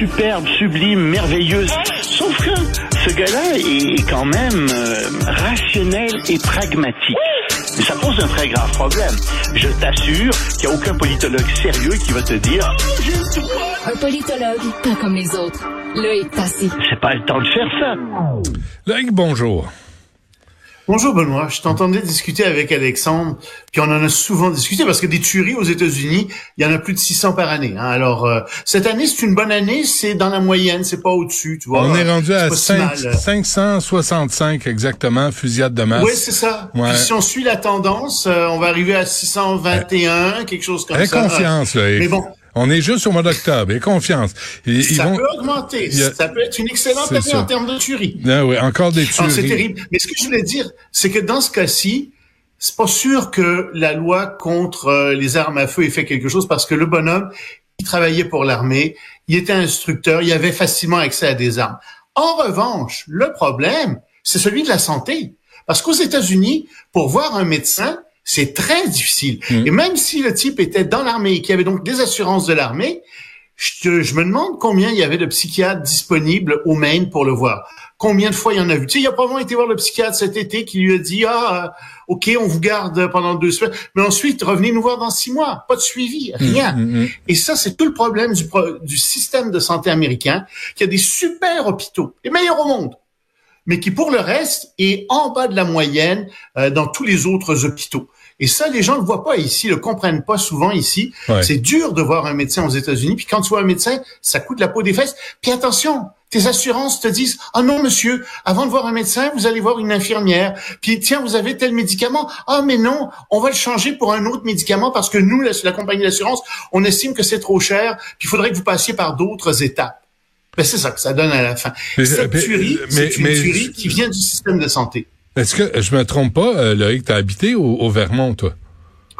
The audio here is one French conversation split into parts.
superbe, sublime, merveilleuse. Sauf que ce gars-là est quand même euh, rationnel et pragmatique. Et ça pose un très grave problème. Je t'assure qu'il n'y a aucun politologue sérieux qui va te dire Un politologue, pas comme les autres. Loïc Passy. c'est pas le temps de faire ça. Loïc, bonjour. Bonjour Benoît, je t'entendais discuter avec Alexandre, puis on en a souvent discuté parce que des tueries aux États-Unis, il y en a plus de 600 par année. Hein. Alors euh, cette année, c'est une bonne année, c'est dans la moyenne, c'est pas au-dessus, tu vois. On est rendu à pas si 5 mal. 565 exactement, fusillade de masse. Oui, c'est ça. Ouais. Puis si on suit la tendance, euh, on va arriver à 621, quelque chose comme ça. confiance, Loïc. Mais bon, On est juste au mois d'octobre. Aie confiance. Ils, ils ça vont... peut augmenter. a- Ça peut être une excellente C'est année ça. en termes de tueries. Ah oui, encore des Ah, c'est tueries. terrible. Mais ce que je voulais dire, c'est que dans ce cas-ci, c'est pas sûr que la loi contre euh, les armes à feu ait fait quelque chose parce que le bonhomme, il travaillait pour l'armée, il était instructeur, il avait facilement accès à des armes. En revanche, le problème, c'est celui de la santé. Parce qu'aux États-Unis, pour voir un médecin, c'est très difficile. Mm. Et même si le type était dans l'armée et qu'il avait donc des assurances de l'armée, je, je me demande combien il y avait de psychiatres disponibles au Maine pour le voir. Combien de fois il y en a vu? Tu sais, il a probablement été voir le psychiatre cet été qui lui a dit, ah, euh, OK, on vous garde pendant deux semaines, mais ensuite, revenez nous voir dans six mois. Pas de suivi, rien. Mm, mm. Et ça, c'est tout le problème du, pro- du système de santé américain, qui a des super hôpitaux, les meilleurs au monde, mais qui, pour le reste, est en bas de la moyenne euh, dans tous les autres hôpitaux. Et ça, les gens ne le voient pas ici, le comprennent pas souvent ici. Ouais. C'est dur de voir un médecin aux États-Unis. Puis quand tu vois un médecin, ça coûte la peau des fesses. Puis attention, tes assurances te disent ah non monsieur, avant de voir un médecin, vous allez voir une infirmière. Puis tiens, vous avez tel médicament. Ah mais non, on va le changer pour un autre médicament parce que nous, la, la compagnie d'assurance, on estime que c'est trop cher. Puis il faudrait que vous passiez par d'autres étapes. Ben, c'est ça que ça donne à la fin. Mais- Cette mais- tuerie, c'est une mais- tuerie qui vient du système de santé. Est-ce que je me trompe pas, euh, Loïc, t'as habité au, au Vermont, toi?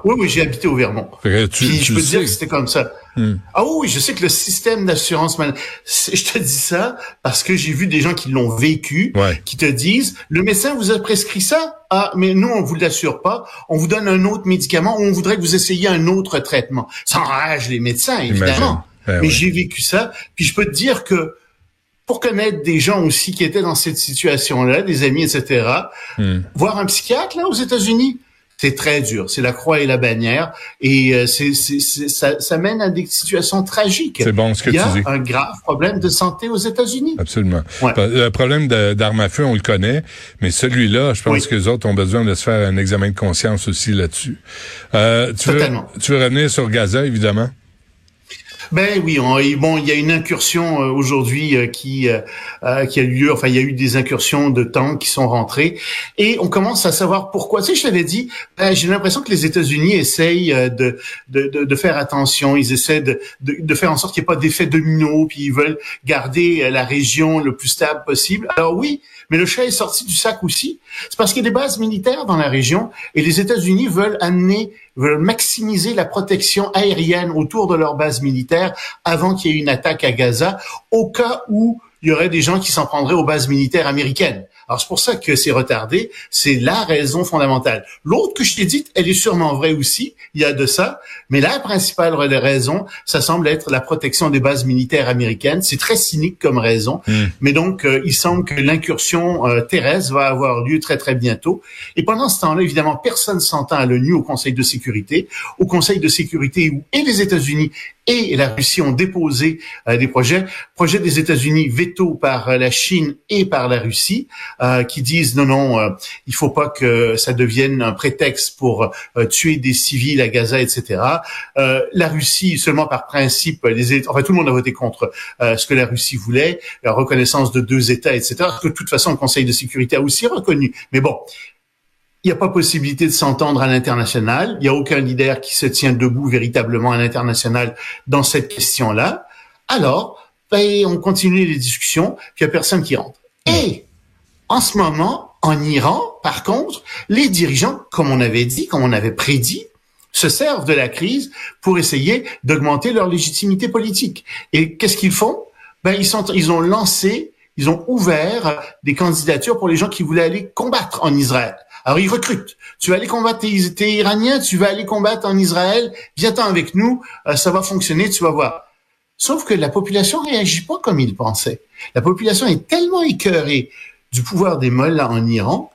Oui, oui, j'ai habité au Vermont. Fait que tu, Puis tu je peux te dire que c'était comme ça. Hmm. Ah oui, je sais que le système d'assurance, mal- c'est- je te dis ça parce que j'ai vu des gens qui l'ont vécu, Ouais. qui te disent, le médecin vous a prescrit ça, ah mais nous on vous l'assure pas, on vous donne un autre médicament ou on voudrait que vous essayiez un autre traitement. Ça enrage les médecins évidemment. Ben mais oui. j'ai vécu ça. Puis je peux te dire que pour connaître des gens aussi qui étaient dans cette situation-là, des amis, etc., Hmm. voir un psychiatre là aux États-Unis, c'est très dur. C'est la croix et la bannière, et euh, c'est, ça, ça mène à des situations tragiques. C'est bon ce que Il y tu a dis. un grave problème de santé aux États-Unis. Absolument. Ouais. Le problème de- d'armes à feu, on le connaît, mais celui-là, je pense Oui. que les autres ont besoin de se faire un examen de conscience aussi là-dessus. Euh, tu, veux, Totalement. tu veux revenir sur Gaza, évidemment? Ben oui, bon, il y a une incursion euh, aujourd'hui euh, qui euh, qui a eu lieu. Enfin, il y a eu des incursions de tanks qui sont rentrés, et on commence à savoir pourquoi. Tu sais, je t'avais dit, ben, j'ai l'impression que les États-Unis essayent de, de, de, de faire attention. Ils essaient de, de, de faire en sorte qu'il n'y ait pas d'effet domino, puis ils veulent garder la région le plus stable possible. Alors oui, mais le chat est sorti du sac aussi. C'est parce qu'il y a des bases militaires dans la région, et les États-Unis veulent amener veulent maximiser la protection aérienne autour de leur base militaire avant qu'il y ait une attaque à Gaza, au cas où il y aurait des gens qui s'en prendraient aux bases militaires américaines. Alors c'est pour ça que c'est retardé, c'est la raison fondamentale. L'autre que je t'ai dite, elle est sûrement vraie aussi, il y a de ça, mais la principale raison, ça semble être la protection des bases militaires américaines. C'est très cynique comme raison, Mm. mais donc euh, il semble que l'incursion euh, terrestre va avoir lieu très très bientôt. Et pendant ce temps-là, évidemment, personne s'entend à l'ONU, au Conseil de sécurité, au Conseil de sécurité où et les États-Unis et la Russie ont déposé euh, des projets, projets des États-Unis veto par euh, la Chine et par la Russie, euh, qui disent non non, euh, il faut pas que ça devienne un prétexte pour euh, tuer des civils à Gaza, etc. La Russie seulement par principe, les enfin tout le monde a voté contre ce que la Russie voulait, la reconnaissance de deux États, etc. Que de toute façon le Conseil de sécurité a aussi reconnu. Mais bon, il n'y a pas possibilité de s'entendre à l'international. Il n'y a aucun leader qui se tient debout véritablement à l'international dans cette question-là. Alors, ben, on continue les discussions, puis il n'y a personne qui rentre. Et en ce moment, en Iran, par contre, les dirigeants, comme on avait dit, comme on avait prédit, se servent de la crise pour essayer d'augmenter leur légitimité politique. Et qu'est-ce qu'ils font? Ben ils sont, ils ont lancé, ils ont ouvert des candidatures pour les gens qui voulaient aller combattre en Israël. Alors ils recrutent. Tu vas aller combattre, t'es, t'es iranien, tu vas aller combattre en Israël. Viens-t'en avec nous, euh, ça va fonctionner, tu vas voir. Sauf que la population réagit pas comme il pensait. La population est tellement écœurée du pouvoir des mollahs en Iran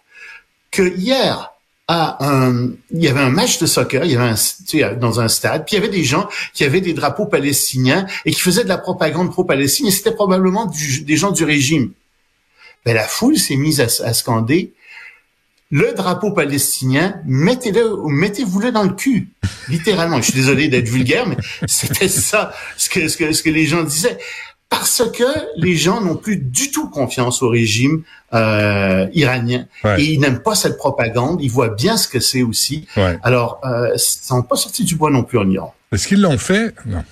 que hier, à un, il y avait un match de soccer, il y avait un, tu sais, dans un stade, puis il y avait des gens qui avaient des drapeaux palestiniens et qui faisaient de la propagande pro-palestine, et c'était probablement des gens du régime. Ben, la foule s'est mise à, scander le drapeau palestinien, mettez-le, mettez-vous-le dans le cul, littéralement. Je suis désolé d'être vulgaire, mais c'était ça ce que, ce que, ce que les gens disaient parce que les gens n'ont plus du tout confiance au régime euh, iranien et ils n'aiment pas cette propagande. Ils voient bien ce que c'est aussi. Alors, euh, ça n'a pas sorti du bois non plus en Iran. Est-ce qu'ils l'ont fait? Non.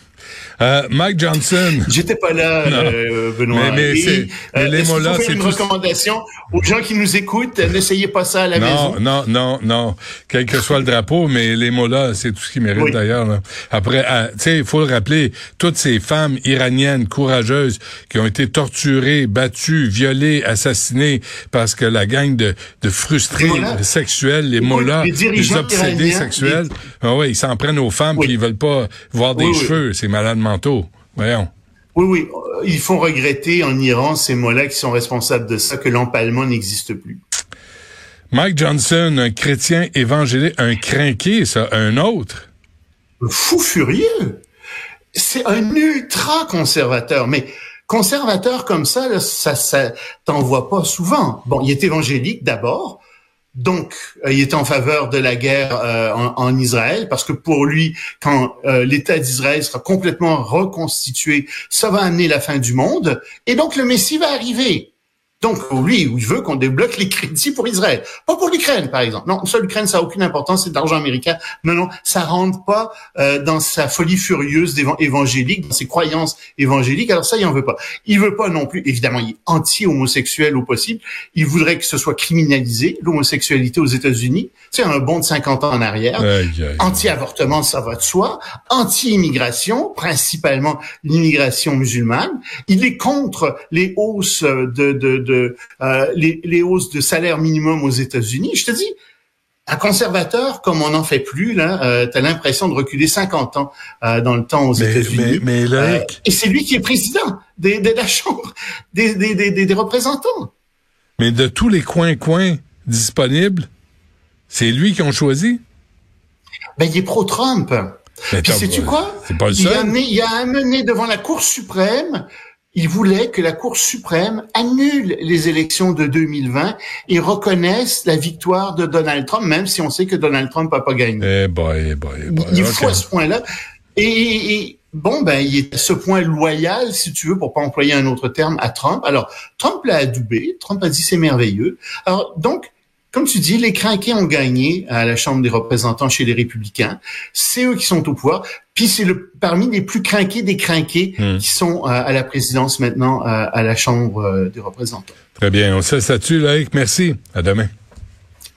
Euh, Mike Johnson. J'étais pas là, euh, Benoît. Mais, mais, c'est, mais les mots là, c'est une recommandation aux gens qui nous écoutent? N'essayez pas ça à la maison. Non, non, non, Quel que soit le drapeau, mais les mots là, c'est tout ce qui mérite d'ailleurs. Après, ah, tu sais, il faut le rappeler, toutes ces femmes iraniennes courageuses qui ont été torturées, battues, violées, assassinées parce que la gang de, de frustrés sexuels, les là, les, obsédés sexuels, ah ouais, ils s'en prennent aux femmes qui ils veulent pas voir des cheveux. C'est malade mentaux. Voyons. Oui, oui. Ils font regretter en Iran ces mots-là qui sont responsables de ça, que l'empalement n'existe plus. Mike Johnson, un chrétien évangélique, un crinqué, ça, un autre. fou furieux. C'est un ultra conservateur, mais conservateur comme ça, ça, ça t'en vois pas souvent. Bon, il est évangélique d'abord, donc, il est en faveur de la guerre euh, en, Israël parce que pour lui, quand euh, l'État d'Israël sera complètement reconstitué, ça va amener la fin du monde. Et donc, le Messie va arriver. Donc, lui, il veut qu'on débloque les crédits pour Israël. Pas pour l'Ukraine, par exemple. Non, ça, l'Ukraine, ça n'a aucune importance, c'est de l'argent américain. Non, non, ça rentre pas euh, dans sa folie furieuse évangélique, dans ses croyances évangéliques. Alors ça, il en veut pas. Il veut pas non plus, évidemment, il est anti-homosexuel au possible. Il voudrait que ce soit criminalisé, l'homosexualité aux États-Unis. C'est un bond de 50 ans en arrière. Anti-avortement, ça va de soi. Anti-immigration, principalement l'immigration musulmane. Il est contre les hausses de, de euh, les, hausses de salaire minimum aux États-Unis. Je te dis, un conservateur, comme on n'en fait plus, là, euh, tu as l'impression de reculer 50 ans euh, dans le temps aux États-Unis. Mais, et c'est lui qui est président de, la Chambre des, des, représentants. Mais de tous les coins-coins disponibles, c'est lui qu'on choisi? Ben, il est pro-Trump. Puis sais-tu quoi? Pas le seul. Il, a il a amené devant la Cour suprême il voulait que la Cour suprême annule les élections de 2020 et reconnaisse la victoire de Donald Trump, même si on sait que Donald Trump n'a pas gagné. Eh boy, eh boy, eh boy. Il faut à ce point-là. Et, bon, ben, il est à ce point loyal, si tu veux, pour pas employer un autre terme, à Trump. Alors, Trump l'a adoubé. Trump a dit c'est merveilleux. Alors, donc, comme tu dis, les crinqués ont gagné à la Chambre des représentants chez les républicains. C'est eux qui sont au pouvoir. Puis c'est le parmi les plus crinqués des crinqués hmm. qui sont euh, à la présidence maintenant euh, à la Chambre euh, des représentants. Très bien. On se là-dessus, Loïc. Merci. À demain.